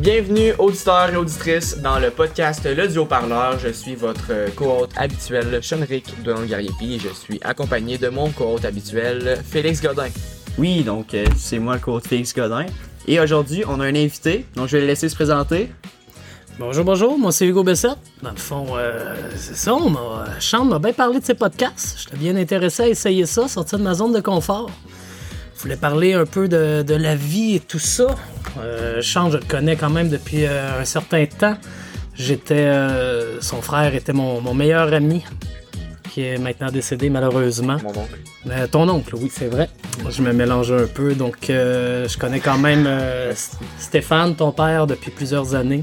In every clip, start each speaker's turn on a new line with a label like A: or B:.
A: Bienvenue auditeurs et auditrices dans le podcast Le Duo Parleur. Je suis votre co-hôte habituel, Sean-Ric de et je suis accompagné de mon co-hôte habituel, Félix Godin.
B: Oui, donc euh, c'est moi le co-hôte Félix Godin. Et aujourd'hui, on a un invité, donc je vais le laisser se présenter.
C: Bonjour, bonjour, moi c'est Hugo Bessette. Dans le fond, euh, c'est ça, on m'a, Sean m'a bien parlé de ses podcasts. J'étais bien intéressé à essayer ça, sortir de ma zone de confort. Je voulais parler un peu de, de la vie et tout ça. Euh, Sean, je le connais quand même depuis euh, un certain temps. J'étais, euh, son frère était mon, mon, meilleur ami, qui est maintenant décédé malheureusement.
A: Mon oncle.
C: Euh, ton oncle, oui, c'est vrai. Je me mélange un peu, donc euh, je connais quand même Stéphane, ton père, depuis plusieurs années.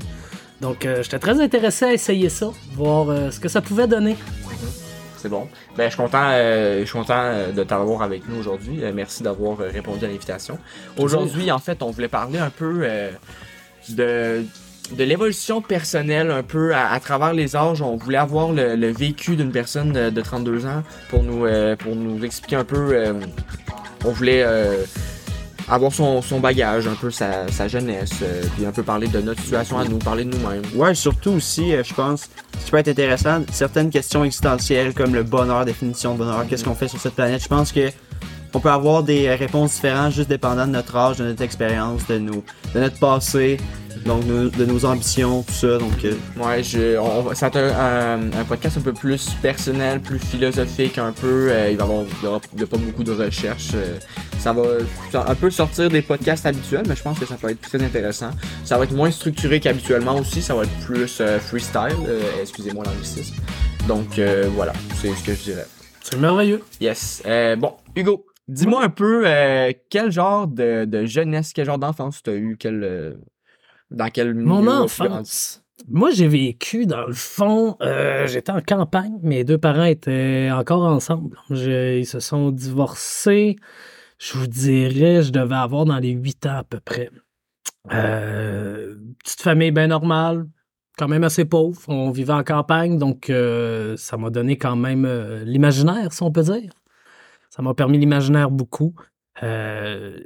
C: Donc j'étais très intéressé à essayer ça, voir ce que ça pouvait donner.
A: C'est bon. Ben, je suis content, euh, je suis content euh, de t'avoir avec nous aujourd'hui. Euh, merci d'avoir euh, répondu à l'invitation. Aujourd'hui, en fait, on voulait parler un peu euh, de de l'évolution personnelle un peu à, à, travers les âges. On voulait avoir le, le vécu d'une personne de, de, 32 ans pour nous pour nous expliquer un peu. on voulait avoir son, son, bagage, un peu sa, sa jeunesse, euh, puis un peu parler de notre situation à nous, parler de nous-mêmes.
B: Ouais, surtout aussi, euh, je pense, ce qui peut être intéressant, certaines questions existentielles comme le bonheur, définition de bonheur, qu'est-ce qu'on fait sur cette planète? Je pense que on peut avoir des réponses différentes juste dépendant de notre âge, de notre expérience, de, de notre passé, donc de, de, nos ambitions, tout ça. Donc, euh...
A: ouais, je, on, ça va être un, un, podcast un peu plus personnel, plus philosophique, un peu. Euh, il va y avoir, il y aura, il y a pas beaucoup de recherches. Euh, ça va un peu sortir des podcasts habituels, mais je pense que ça peut être très intéressant. Ça va être moins structuré qu'habituellement aussi. Ça va être plus euh, freestyle. Excusez-moi l'anglicisme. Donc voilà, c'est ce que je dirais.
C: C'est merveilleux.
A: Yes. bon, Hugo. Dis-moi un peu euh, quel genre de, de, jeunesse, quel genre d'enfance tu as eu, quel, euh, dans quel milieu
C: Mon enfance. Moi, j'ai vécu, dans le fond, euh, j'étais en campagne, mes deux parents étaient encore ensemble. Je, ils se sont divorcés, je vous dirais, je devais avoir dans les huit ans à peu près. Euh, petite famille bien normale, quand même assez pauvre. On vivait en campagne, donc euh, ça m'a donné quand même l'imaginaire, si on peut dire. Ça m'a permis l'imaginaire beaucoup. Euh,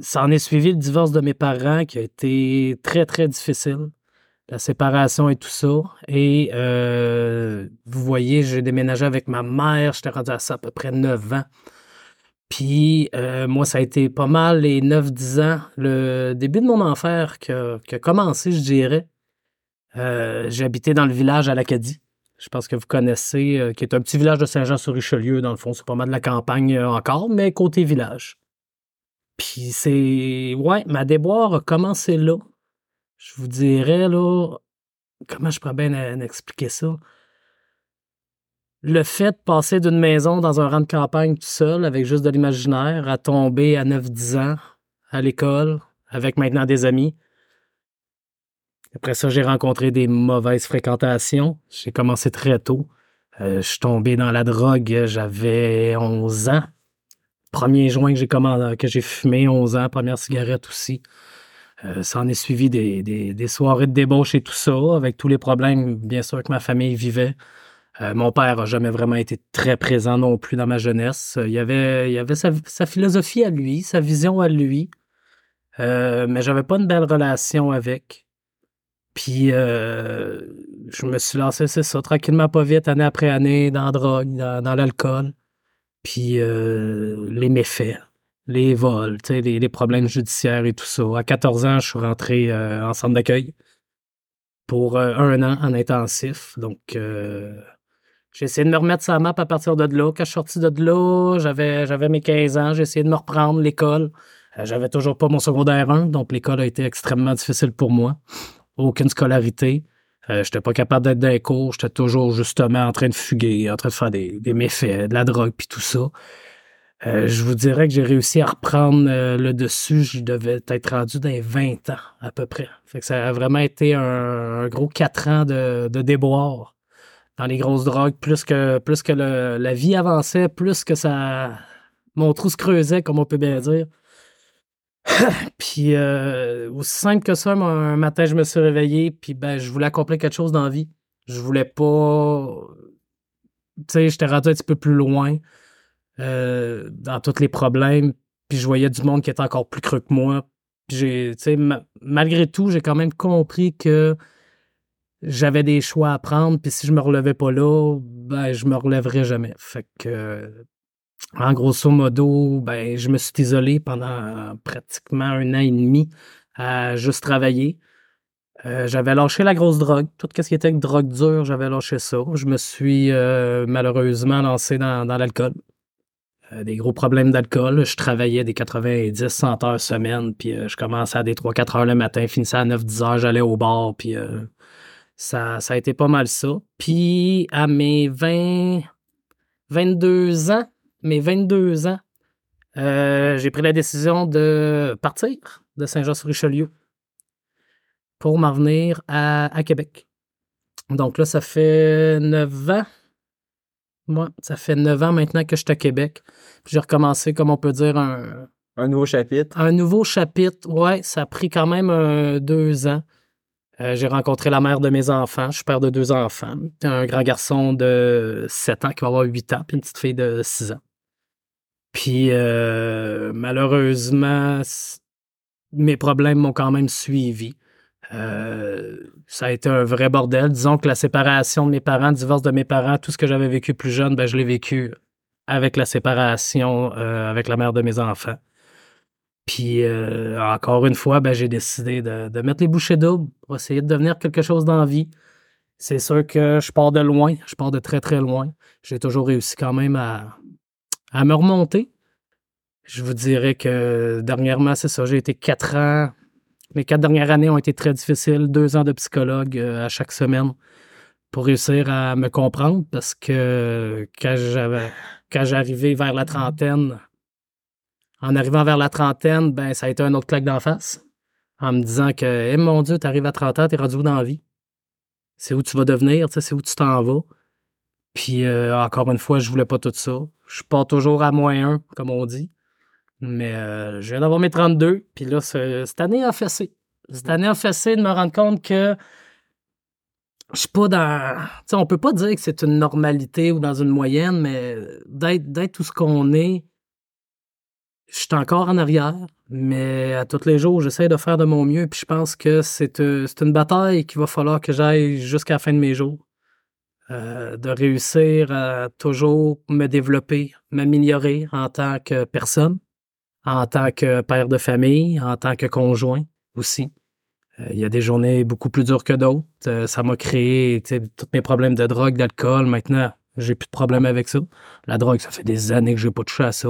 C: ça en est suivi le divorce de mes parents qui a été très, très difficile. La séparation et tout ça. Et euh, vous voyez, j'ai déménagé avec ma mère. J'étais rendu à ça à peu près 9 ans. Puis euh, moi, ça a été pas mal les 9-10 ans. Le début de mon enfer qui a, commencé, je dirais. Euh, J'habitais dans le village à l'Acadie je pense que vous connaissez, euh, qui est un petit village de Saint-Jean-sur-Richelieu, dans le fond. C'est pas mal de la campagne encore, mais côté village. Puis c'est. Ouais, ma déboire a commencé là. Je vous dirais, là. Comment je pourrais bien expliquer ça? Le fait de passer d'une maison dans un rang de campagne tout seul, avec juste de l'imaginaire, à tomber à 9-10 ans à l'école, avec maintenant des amis, après ça, j'ai rencontré des mauvaises fréquentations. J'ai commencé très tôt. Euh, je suis tombé dans la drogue, j'avais 11 ans. Premier joint que j'ai commandé, que j'ai fumé, 11 ans, première cigarette aussi. Euh, ça en est suivi des, soirées de débauche et tout ça, avec tous les problèmes, bien sûr, que ma famille vivait. Euh, mon père n'a jamais vraiment été très présent non plus dans ma jeunesse. Il y avait, sa, philosophie à lui, sa vision à lui, euh, mais j'avais pas une belle relation avec. Puis euh, je me suis lancé, c'est ça, tranquillement, pas vite, année après année, dans la drogue, dans l'alcool. Puis euh, les méfaits, les vols, les, les, problèmes judiciaires et tout ça. À 14 ans, je suis rentré euh, en centre d'accueil pour euh, un an en intensif. Donc, j'ai essayé de me remettre sa map à partir de là. Quand je suis sorti de là, j'avais, mes 15 ans, j'ai essayé de me reprendre l'école. J'avais toujours pas mon secondaire 1, donc l'école a été extrêmement difficile pour moi aucune scolarité. Euh, j'étais pas capable d'être dans les cours. J'étais toujours justement en train de fuguer, en train de faire des, méfaits, de la drogue puis tout ça. Euh, je vous dirais que j'ai réussi à reprendre euh, le dessus. Je devais être rendu dans les 20 ans à peu près. Fait que ça a vraiment été un, gros 4 ans de, déboire dans les grosses drogues. Plus que, plus que la vie avançait, plus que ça mon trou se creusait, comme on peut bien dire. Puis euh, aussi simple que ça, un matin, je me suis réveillé, puis ben, je voulais accomplir quelque chose dans la vie. Je voulais pas. Tu sais, j'étais rendu un petit peu plus loin euh, dans tous les problèmes, puis je voyais du monde qui était encore plus creux que moi. Puis j'ai, tu sais, ma- malgré tout, j'ai quand même compris que j'avais des choix à prendre, puis si je me relevais pas là, ben, je me relèverais jamais. Fait que, en grosso modo, ben, je me suis isolé pendant pratiquement un an et demi à juste travailler. Euh, j'avais lâché la grosse drogue. Tout ce qui était drogue dure, j'avais lâché ça. Je me suis euh, malheureusement lancé dans, l'alcool. Euh, des gros problèmes d'alcool. Je travaillais des 90, 100 heures semaine, puis euh, je commençais à des 3-4 heures le matin, finissais à 9-10 heures, j'allais au bar, puis euh, ça, ça a été pas mal ça. Puis à mes 20, 22 ans, mes 22 ans, euh, j'ai pris la décision de partir de Saint-Jean-sur-Richelieu pour m'en venir à, à Québec. Donc là, ça fait 9 ans. Moi, ça fait 9 ans maintenant que je suis à Québec. J'ai recommencé, comme on peut dire, un,
B: Un nouveau chapitre.
C: un nouveau chapitre. Ouais, ça a pris quand même euh, deux ans. Euh, j'ai rencontré la mère de mes enfants. Je suis père de deux enfants. Un grand garçon de 7 ans qui va avoir 8 ans, puis une petite fille de 6 ans. Puis euh, malheureusement, mes problèmes m'ont quand même suivi. Euh, ça a été un vrai bordel. Disons que la séparation de mes parents, le divorce de mes parents, tout ce que j'avais vécu plus jeune, ben, je l'ai vécu avec la séparation euh, avec la mère de mes enfants. Puis encore une fois, ben, j'ai décidé de, de mettre les bouchées doubles pour essayer de devenir quelque chose dans la vie. C'est sûr que je pars de loin, je pars de très très loin. J'ai toujours réussi quand même à, à me remonter. Je vous dirais que dernièrement, c'est ça, j'ai été quatre ans. Mes quatre dernières années ont été très difficiles, deux ans de psychologue euh, à chaque semaine pour réussir à me comprendre parce que quand j'arrivais vers la trentaine, en arrivant vers la trentaine, ben ça a été un autre claque d'en face. En me disant que, eh mon Dieu, t'arrives à 30 ans, t'es rendu dans la vie? C'est où tu vas devenir, tu c'est où tu t'en vas. Puis euh, encore une fois, je voulais pas tout ça. Je pars toujours à moins un, comme on dit. Mais euh, je viens d'avoir mes 32, puis là, ce- cette année a fessé. Cette année a fessé de me rendre compte que je suis pas dans. Tu sais, on peut pas dire que c'est une normalité ou dans une moyenne, mais d'être, tout ce qu'on est, je suis encore en arrière, mais à tous les jours, j'essaie de faire de mon mieux, puis je pense que c'est, euh, c'est une bataille qu'il va falloir que j'aille jusqu'à la fin de mes jours. Euh, de réussir à toujours me développer, m'améliorer en tant que personne, en tant que père de famille, en tant que conjoint aussi. Euh, Il y a des journées beaucoup plus dures que d'autres. Euh, ça m'a créé tous mes problèmes de drogue, d'alcool. Maintenant, j'ai plus de problème avec ça. La drogue, ça fait des années que j'ai pas touché à ça.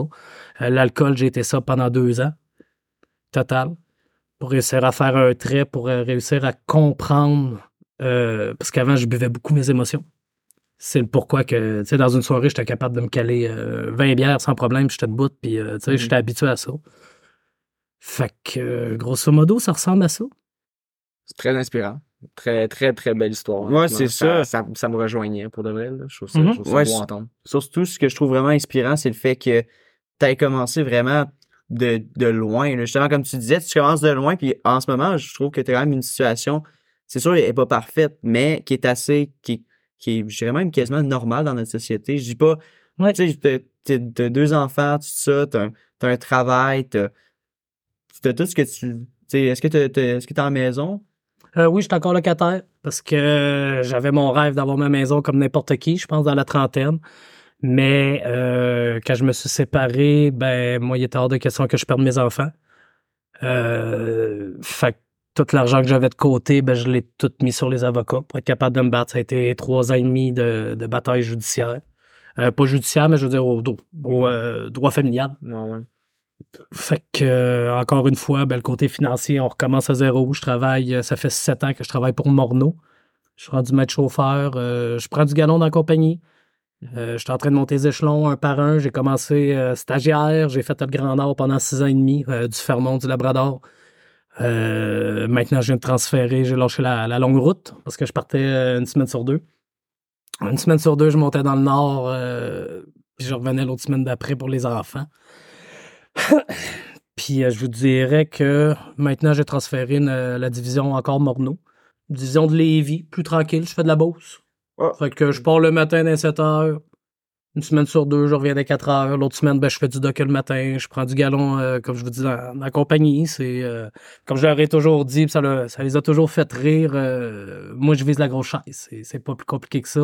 C: L'alcool, j'ai été ça pendant deux ans. Total. Pour réussir à faire un trait, pour réussir à comprendre. parce qu'avant, je buvais beaucoup mes émotions. C'est le pourquoi que, tu sais, dans une soirée, j'étais capable de me caler euh, 20 bières sans problème, j'étais debout, puis, euh, tu sais,
B: Mhm.
C: j'étais habitué à ça. Fait que, euh, grosso modo, ça ressemble à ça.
A: C'est très inspirant. Très, très, très belle histoire.
B: Ouais, c'est ça.
A: ça. Ça me rejoignait pour de vrai. là. Je trouve ça,
C: Mhm.
A: je trouve ça
B: Ouais,
A: beau entendre.
B: Surtout, ce que je trouve vraiment inspirant, c'est le fait que tu as commencé vraiment de, de loin. là. Justement, comme tu disais, tu commences de loin, puis en ce moment, je trouve que tu as quand même une situation, c'est sûr, elle n'est pas parfaite, mais qui est assez, qui, qui est, je dirais même quasiment normale dans notre société. Je dis pas,
C: Ouais.
B: tu sais, t'as- deux enfants, tout ça, t'as un, un travail, t'as t'as tout ce que tu. tu sais, Est-ce que t'as- t'as- est-ce que en maison?
C: Euh, oui, je suis encore locataire parce que j'avais mon rêve d'avoir ma maison comme n'importe qui, je pense, dans la trentaine. Mais euh, quand je me suis séparé, ben moi, il était hors de question que je perde mes enfants. Euh, fait que tout l'argent que j'avais de côté, ben je l'ai tout mis sur les avocats pour être capable de me battre. Ça a été trois ans et demi de, de bataille judiciaire. Euh, pas judiciaire, mais je veux dire au, au euh, droit familial.
A: Ouais.
C: Fait que, euh, encore une fois, ben, le côté financier, on recommence à zéro. Je travaille, ça fait sept ans que je travaille pour Morneau. Je suis rendu maître chauffeur. je prends du galon dans la compagnie. Je suis en train de monter les échelons un par un. J'ai commencé stagiaire. J'ai fait le Grand Nord pendant six ans et demi, du Fermont, du Labrador. Euh, maintenant, je viens de transférer. J'ai lâché la, la longue route parce que je partais euh, une semaine sur deux. Une semaine sur deux, je montais dans le Nord. euh, puis je revenais l'autre semaine d'après pour les enfants. Puis euh, je vous dirais que maintenant, j'ai transféré une- la division encore Morneau. Division de Lévis, plus tranquille, je fais de la bourse.
B: Ah.
C: Fait que je pars le matin dès 7 heures. Une semaine sur deux, je reviens dès 4 heures. L'autre semaine, ben, je fais du dock le matin. Je prends du galon, euh, comme je vous dis, dans la compagnie. C'est, euh, comme je leur ai toujours dit, ça, le- ça les a toujours fait rire. euh, moi, je vise la grosse chaise. C'est, pas plus compliqué que ça.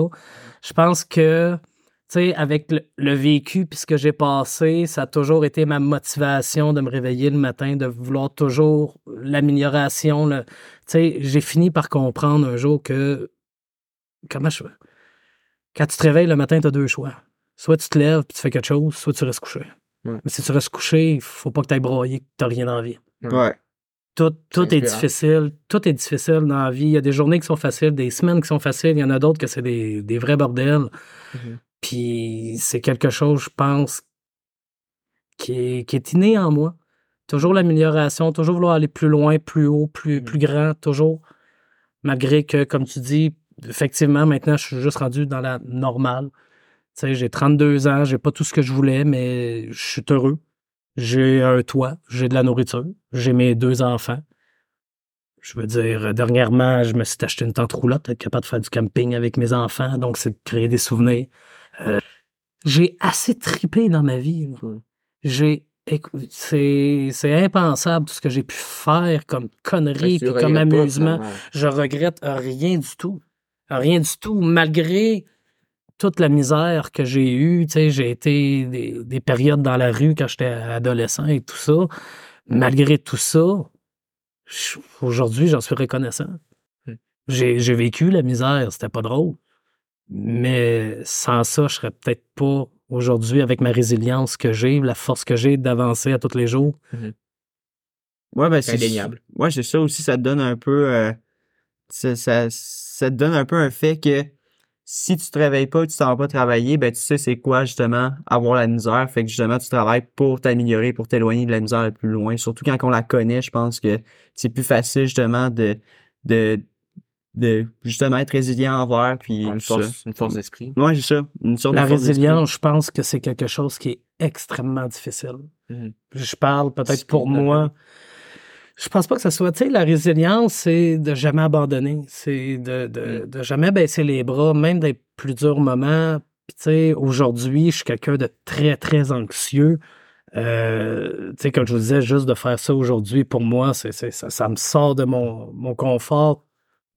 C: Je pense que, tu sais, avec le, vécu puis ce que j'ai passé, ça a toujours été ma motivation de me réveiller le matin, de vouloir toujours l'amélioration. Tu sais, j'ai fini par comprendre un jour que, comment je? Quand tu te réveilles le matin, tu as deux choix. Soit tu te lèves puis tu fais quelque chose, soit tu restes couché.
A: Ouais.
C: Mais si tu restes couché, il faut pas que tu ailles broyer, que tu rien envie.
B: Ouais.
C: Tout, tout est difficile. Tout est difficile dans la vie. Il y a des journées qui sont faciles, des semaines qui sont faciles. Il y en a d'autres que c'est des, des vrais bordels.
A: Mhm.
C: Puis c'est quelque chose, je pense, qui est, qui est inné en moi. Toujours l'amélioration, toujours vouloir aller plus loin, plus haut, plus,
A: Mhm.
C: plus grand, toujours. Malgré que, comme tu dis, effectivement, maintenant, je suis juste rendu dans la normale. Sais, j'ai 32 ans, j'ai pas tout ce que je voulais, mais je suis heureux. J'ai un toit, j'ai de la nourriture, j'ai mes deux enfants. Je veux dire, dernièrement, je me suis acheté une tente roulotte, être capable de faire du camping avec mes enfants, donc c'est de créer des souvenirs. Euh, j'ai assez tripé dans ma vie. J'ai c'est impensable tout ce que j'ai pu faire comme
A: que tu
C: puis comme
A: pas,
C: amusement je regrette rien du tout. Rien du tout, malgré toute la misère que j'ai eue. Tu sais, j'ai été des, des périodes dans la rue quand j'étais adolescent et tout ça. Malgré tout ça, aujourd'hui, j'en suis reconnaissant.
A: Hmm.
C: J'ai vécu la misère, c'était pas drôle. Mais sans ça, je serais peut-être pas aujourd'hui avec ma résilience que j'ai, la force que j'ai d'avancer à tous les jours.
B: Ouais, ben, c'est
A: Indéniable.
B: Ouais, c'est ça aussi, ça te donne un peu. euh, ça, ça, ça te donne un peu un fait que si tu te réveilles pas, tu t'en vas pas travailler, ben tu sais c'est quoi justement avoir la misère. Fait que justement, tu travailles pour t'améliorer, pour t'éloigner de la misère le plus loin. Surtout quand on la connaît, je pense que c'est plus facile justement de, de, de justement être résilient envers. Puis
A: Une force, une force d'esprit.
B: Ouais, c'est ça. Une sorte
C: La
B: de
C: résilience, je pense que c'est quelque chose qui est extrêmement difficile.
A: Mhm.
C: Je parle peut-être pour moi. Je pense pas que ça soit, tu sais, la résilience, c'est de jamais abandonner, c'est de, de, de jamais baisser les bras, même des plus durs moments. Puis, tu sais, aujourd'hui, je suis quelqu'un de très, très anxieux. Euh, tu sais, comme je vous disais, juste de faire ça aujourd'hui, pour moi, c'est, ça, ça me sort de mon, mon confort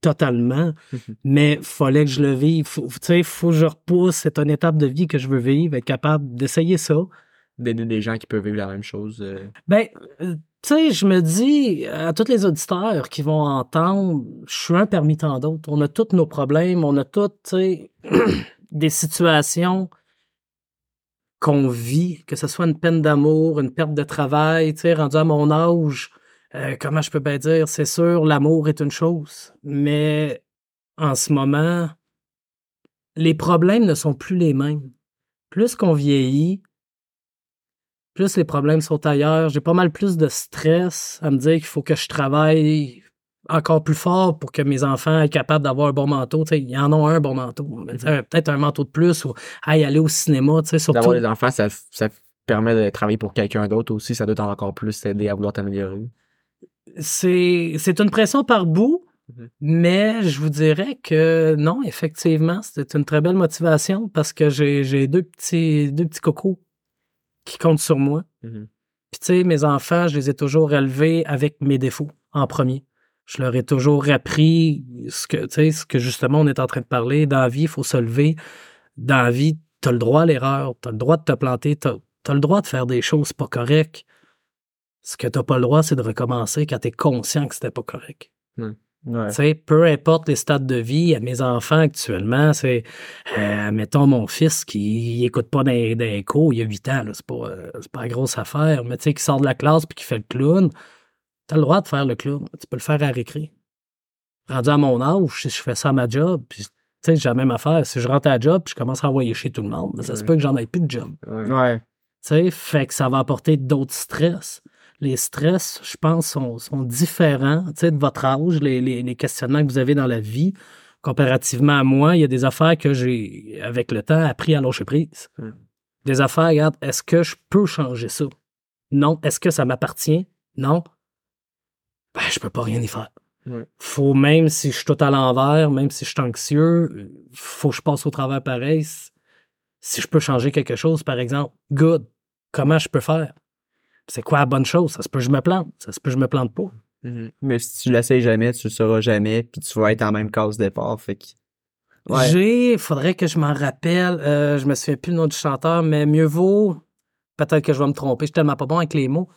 C: totalement.
A: Mhm.
C: Mais fallait que je le vive. Tu sais, faut que je repousse. C'est une étape de vie que je veux vivre, être capable d'essayer ça.
A: D'aider des gens qui peuvent vivre la même chose. euh,
C: Ben, euh, tu sais, je me dis à tous les auditeurs qui vont entendre, je suis un parmi tant d'autres. On a tous nos problèmes, on a tous, des situations qu'on vit, que ce soit une peine d'amour, une perte de travail, tu sais, rendu à mon âge, euh, comment je peux bien dire, c'est sûr, l'amour est une chose, mais en ce moment, les problèmes ne sont plus les mêmes. Plus qu'on vieillit, plus les problèmes sont ailleurs. J'ai pas mal plus de stress à me dire qu'il faut que je travaille encore plus fort pour que mes enfants aient capables d'avoir un bon manteau. Ils en ont un bon manteau. Sais, Peut-être un manteau de plus ou hey, aller au cinéma. Surtout,
A: D'avoir des enfants, ça, ça permet de travailler pour quelqu'un d'autre aussi. Ça doit encore plus t'aider à vouloir t'améliorer.
C: c'est c'est une pression par bout,
A: Mhm.
C: mais je vous dirais que non, effectivement, c'est une très belle motivation parce que j'ai j'ai deux petits, deux petits cocos qui comptent sur moi.
A: Mhm.
C: Puis tu sais, mes enfants, je les ai toujours élevés avec mes défauts en premier. Je leur ai toujours appris ce que, tu sais, ce que justement on est en train de parler. Dans la vie, il faut se lever. Dans la vie, tu as le droit à l'erreur, tu as le droit de te planter, tu as, le droit de faire des choses pas correctes. Ce que tu pas le droit, c'est de recommencer quand tu es conscient que c'était pas correct.
B: Ouais.
C: Tu sais, peu importe les stades de vie, à mes enfants actuellement, c'est, euh, mettons, mon fils qui écoute pas d'un cours, il a 8 ans, c'est pas, euh, c'est pas une grosse affaire, mais tu sais, qui sort de la classe puis qui fait le clown, t'as le droit de faire le clown, tu peux le faire à récré. Rendu à mon âge, si je fais ça à ma job, puis tu sais, j'ai la même affaire, si je rentre à la job puis je commence à envoyer chez tout le monde, mais ça se
A: Ouais.
C: peut que j'en aille plus de job.
A: Ouais.
C: Tu sais, fait que ça va apporter d'autres stress. Les stress, je pense, sont, sont différents, de votre âge, les, les, les questionnements que vous avez dans la vie. Comparativement à moi, il y a des affaires que j'ai, avec le temps, appris à lâcher prise.
A: Mm.
C: Des affaires, regarde, est-ce que je peux changer ça? Non. Est-ce que ça m'appartient? Non. Ben, je peux pas rien y faire. Faut, même si je suis tout à l'envers, même si je suis anxieux, faut que je passe au travers pareil. Si je peux changer quelque chose, par exemple, good. Comment je peux faire? C'est quoi la bonne chose? Ça se peut que je me plante. Ça se peut que je me plante pas.
A: Mhm.
B: Mais si tu l'essayes jamais, tu le sauras jamais, puis tu vas être en même case départ. Fait que. Ouais.
C: J'ai, faudrait que je m'en rappelle, euh, je me souviens plus le nom du chanteur, mais mieux vaut, peut-être que je vais me tromper, je suis tellement pas bon avec les mots.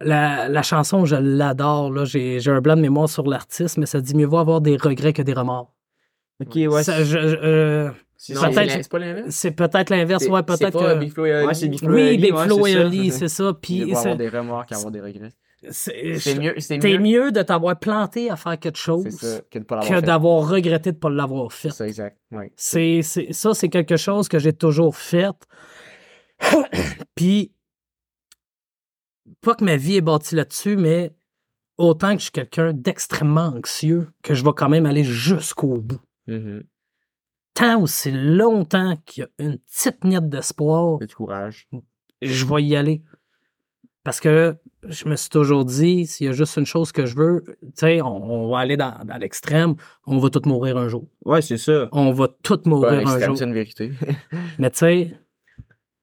C: La, la chanson, je l'adore, là, j'ai, j'ai un blanc de mémoire sur l'artiste, mais ça dit mieux vaut avoir des regrets que des remords.
B: Ok, ouais.
C: Ça, je- je- euh,
B: c'est-
A: pas l'inverse.
C: c'est peut-être l'inverse, ouais, peut-être que...
A: Big Flo et Oli.
B: Ouais, c'est Big Flo et
C: Oui,
B: Oli,
C: Big
B: ouais,
C: Flo
B: c'est
C: et
B: ça.
C: Oli, c'est ça,
A: Mieux
C: puis
A: avoir
C: c'est,
A: des remords qu'avoir des regrets.
C: c'est-
A: mieux, mieux.
C: mieux de t'avoir planté à faire quelque chose
A: ça, que
C: d'avoir regretté de pas l'avoir fait.
A: C'est ça, exact. Ouais.
C: C'est, c'est- ça, c'est quelque chose que j'ai toujours fait. Puis, pas que ma vie est bâtie là-dessus, mais autant que je suis quelqu'un d'extrêmement anxieux, que je vais quand même aller jusqu'au bout. Tant aussi longtemps qu'il y a une petite miette d'espoir,
A: Et du courage.
C: je vais y aller. Parce que je me suis toujours dit, s'il y a juste une chose que je veux, tu sais, on, on va aller dans, dans l'extrême, on va tous mourir un jour.
B: Ouais, c'est ça.
C: On va tous mourir un jour.
A: c'est une vérité.
C: Mais tu sais,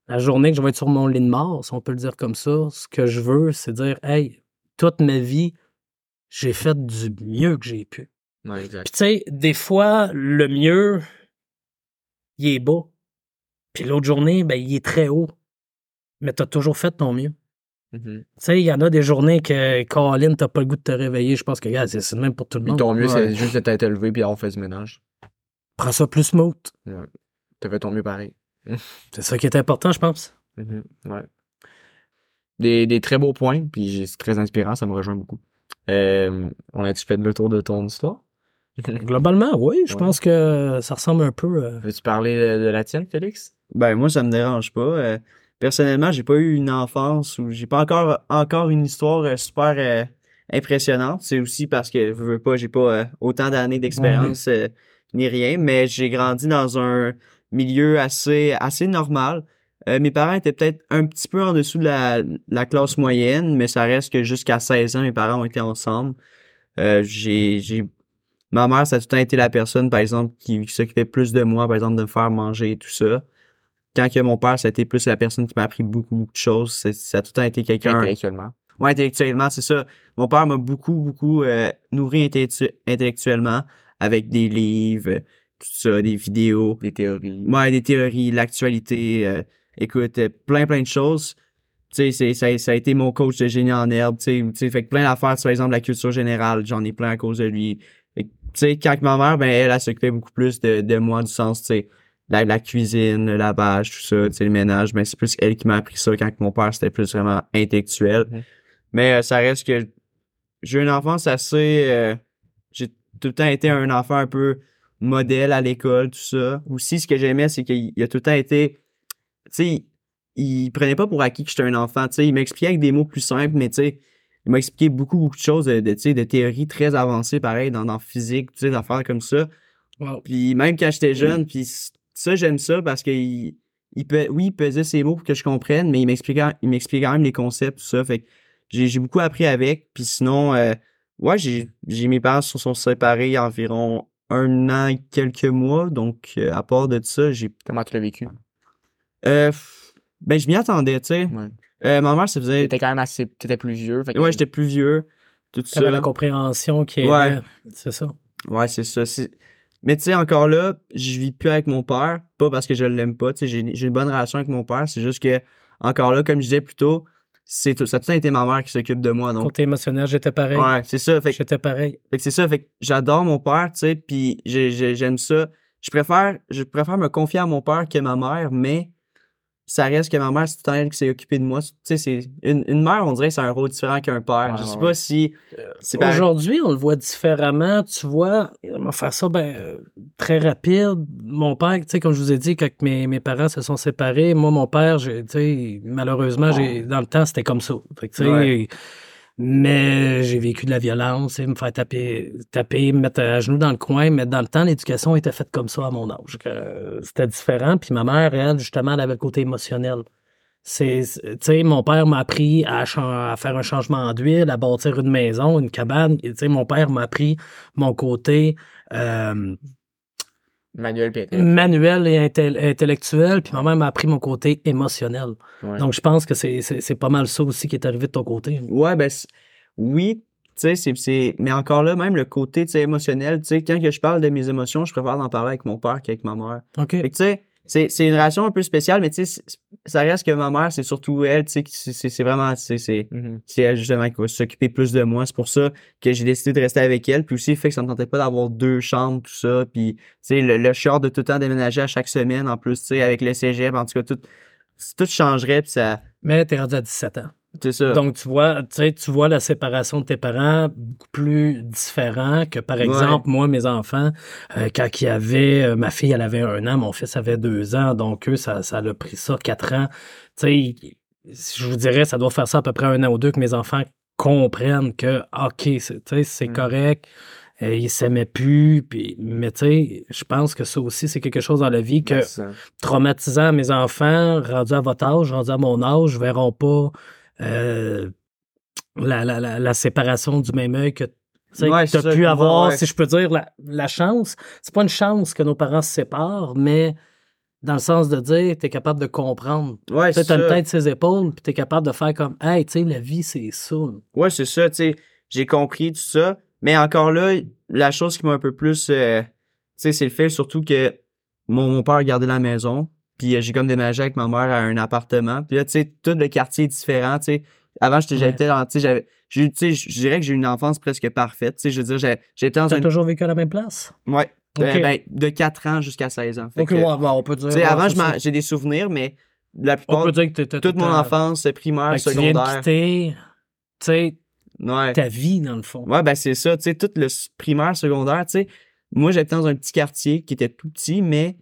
C: la journée que je vais être sur mon lit de mort, si on peut le dire comme ça, ce que je veux, c'est dire, hey, toute ma vie, j'ai fait du mieux que j'ai pu.
A: exact.
C: Puis tu sais, des fois, le mieux, il est bas. Puis l'autre journée, ben, il est très haut. Mais t'as toujours fait ton mieux.
A: Mhm.
C: Tu sais, il y en a des journées que, Colin, t'as pas le goût de te réveiller. Je pense que, gars, c'est même pour tout le
A: Puis
C: monde.
A: ton mieux,
B: Ouais.
A: c'est juste de t'être élevé puis d'avoir fait du ménage.
C: Prends ça plus smooth.
A: T'as fait ton mieux pareil.
C: C'est ça qui est important, je pense.
A: Mhm. Ouais. Des, des très beaux points, puis c'est très inspirant, ça me rejoint beaucoup. Euh, on a-tu fait le tour de ton histoire?
C: Globalement, oui, je
A: Ouais.
C: pense que ça ressemble un peu. euh,
A: Veux-tu parler de, de la tienne, Félix?
B: Ben, moi, ça me dérange pas. Euh, personnellement, j'ai pas eu une enfance ou j'ai pas encore, encore une histoire euh, super euh, impressionnante. C'est aussi parce que, je veux pas, j'ai pas euh, autant d'années d'expérience euh, ni rien, mais j'ai grandi dans un milieu assez, assez normal. Euh, mes parents étaient peut-être un petit peu en dessous de la, la classe moyenne, mais ça reste que jusqu'à 16 ans, mes parents ont été ensemble. Euh, j'ai, j'ai, ma mère, ça a tout le temps été la personne, par exemple, qui, qui s'occupait plus de moi, par exemple, de me faire manger et tout ça quand que mon père, ça a été plus la personne qui m'a appris beaucoup, beaucoup de choses. Ça a tout le temps été quelqu'un.
A: Intellectuellement.
B: Ouais, intellectuellement, c'est ça. Mon père m'a beaucoup, beaucoup euh, nourri intellectu- intellectuellement avec des livres, tout ça, des vidéos.
A: Des théories.
B: Ouais, des théories, l'actualité. euh, écoute, euh, plein, plein de choses. Tu sais, c'est- ça, a- ça a été mon coach de génie en herbe. Tu sais, tu sais, fait que plein d'affaires, par exemple, la culture générale, j'en ai plein à cause de lui. Sais, quand ma mère, ben, elle, elle s'occupait beaucoup plus de, de moi, du sens, tu sais, la, la cuisine, le lavage, tout ça, tu sais, le ménage. Ben, c'est plus elle qui m'a appris ça quand mon père, c'était plus vraiment intellectuel. Mais euh, ça reste que j'ai eu une enfance assez... euh, j'ai tout le temps été un enfant un peu modèle à l'école, tout ça. Aussi, ce que j'aimais, c'est qu'il il a tout le temps été... Tu sais, il prenait pas pour acquis que j'étais un enfant. Tu sais, il m'expliquait avec des mots plus simples, mais tu sais, il m'a expliqué beaucoup, beaucoup de choses, de, de, sais, de théories très avancées, pareil, dans, dans physique, tu sais, d'affaires comme ça.
C: wow.
B: Puis même quand j'étais jeune, puis c- ça, j'aime ça parce qu'il... Il peut, oui, il pesait ses mots pour que je comprenne, mais il m'expliquait, il m'expliquait quand même les concepts, tout ça. Fait que j'ai, j'ai beaucoup appris avec. Puis sinon, euh, ouais, j'ai, j'ai mes parents se sont séparés il y a environ un an et quelques mois. Donc, euh, à part de ça, j'ai.
A: Comment tu l'as vécu?
B: Euh, ben, je m'y attendais, tu sais.
A: Ouais.
B: Euh, ma mère, ça faisait.
A: T'étais quand même assez. T'étais plus vieux. Fait que-
B: Ouais, j'étais plus vieux. Tout ça.
C: T'avais la compréhension qui est.
B: Ouais.
C: C'est ça.
B: Ouais, c'est ça. c'est- Mais tu sais, encore là, je vis plus avec mon père. Pas parce que je l'aime pas. Tu sais, j'ai j'ai une bonne relation avec mon père. C'est juste que, encore là, comme je disais plus tôt, c'est tout- ça a tout le temps été ma mère qui s'occupe de moi. Donc,
C: Côté émotionnel, j'étais pareil.
B: ouais, c'est ça. Fait que,
C: J'étais pareil.
B: fait que c'est ça. Fait que j'adore mon père, tu sais, puis j'ai- j'ai- j'aime ça. Je préfère, je préfère me confier à mon père que ma mère, mais ça reste que ma mère, c'est tout le temps elle qui s'est occupée de moi. Tu sais, c'est une, une mère, on dirait que c'est un rôle différent qu'un père.
A: Ouais,
B: je sais
A: ouais.
B: pas si pareil.
C: Aujourd'hui, on le voit différemment. Tu vois, on va faire ça ben, euh, très rapide. Mon père, tu sais, comme je vous ai dit, quand mes, mes parents se sont séparés, moi, mon père, tu sais, malheureusement, j'ai, dans le temps, c'était comme ça. Fait que, tu sais,
B: Ouais.
C: Mais j'ai vécu de la violence, me faire taper, taper, me mettre à genoux dans le coin. Mais dans le temps, l'éducation était faite comme ça à mon âge. euh, c'était différent. Puis ma mère, elle, justement, elle avait le côté émotionnel. c'est, tu sais, mon père m'a appris à, à faire un changement d'huile, à bâtir une maison, une cabane. Tu sais, mon père m'a appris mon côté euh,
A: Manuel
C: manuel et intel- intellectuel, puis mère m'a appris mon côté émotionnel.
A: Ouais.
C: Donc, je pense que c'est, pas mal ça aussi qui est arrivé de ton côté.
B: Ouais, ben, oui, tu sais, c'est, mais encore là, même le côté, émotionnel, tu sais, quand que je parle de mes émotions, je préfère en parler avec mon père qu'avec ma mère.
C: OK.
B: Tu sais, c'est, c'est une relation un peu spéciale, mais tu sais, ça reste que ma mère, c'est surtout elle, tu sais, c'est, vraiment, c'est, c'est,
A: Mhm.
B: c'est elle justement qui va s'occuper plus de moi. C'est pour ça que j'ai décidé de rester avec elle. Puis aussi, le fait que ça me tentait pas d'avoir deux chambres, tout ça. Puis, tu sais, le, le chiard de tout le temps déménager à chaque semaine, en plus, tu sais, avec le cégep, en tout cas, tout, tout changerait, puis ça,
C: Mais t'es rendu à 17 ans.
B: C'est ça.
C: Donc, tu vois, tu sais, tu vois la séparation de tes parents beaucoup plus différent que, par exemple, moi, mes enfants, euh, quand il y avait, euh, ma fille, elle avait un an, mon fils avait deux ans, donc eux, ça, ça a pris ça quatre ans. Tu sais, je vous dirais, ça doit faire ça à peu près un an ou deux que mes enfants comprennent que, OK, c'est, tu sais, c'est
A: Mm.
C: correct, euh, ils s'aimaient plus, puis, mais tu sais, je pense que ça aussi, c'est quelque chose dans la vie que traumatisant à mes enfants, rendus à votre âge, rendus à mon âge, verront pas euh, la, la, la, la séparation du même œil que tu
B: Ouais,
C: as pu avoir,
B: ouais.
C: si je peux dire, la, la chance. C'est pas une chance que nos parents se séparent, mais dans le sens de dire, tu es capable de comprendre.
B: ouais,
C: Tu as une
B: ça.
C: tête ses épaules, puis tu es capable de faire comme, hey, tu sais, la vie, c'est ça.
B: Ouais, c'est ça, tu sais, j'ai compris tout ça. Mais encore là, la chose qui m'a un peu plus, euh, tu sais, c'est le fait surtout que mon, mon père gardait la maison. Puis euh, j'ai comme déménagé avec ma mère à un appartement. Puis là, tu sais, tout le quartier est différent, tu sais. Avant, j'étais, j'étais dans, tu sais, j'avais, j'ai eu, tu sais, je dirais que j'ai eu une enfance presque parfaite, tu sais, je veux dire, j'ai- j'étais dans
C: Tu as
B: un,
C: toujours vécu à la même place?
B: ouais, euh,
C: Ok.
B: ben, de 4 ans jusqu'à 16 ans. Fait
C: Ok,
B: que,
C: ouais, bon, on peut dire.
B: tu sais,
C: ouais,
B: avant, j'ai des souvenirs, mais la
C: On
B: plupart,
C: peut dire que t'étais
B: toute
C: tout
B: mon enfance, primaire,
C: Fait
B: secondaire.
C: tu sais,
B: Ouais.
C: ta vie, dans le fond.
B: Ouais, ben c'est ça, tu sais, tout le primaire, secondaire, tu sais. Moi, j'habitais dans un petit quartier qui était tout petit, mais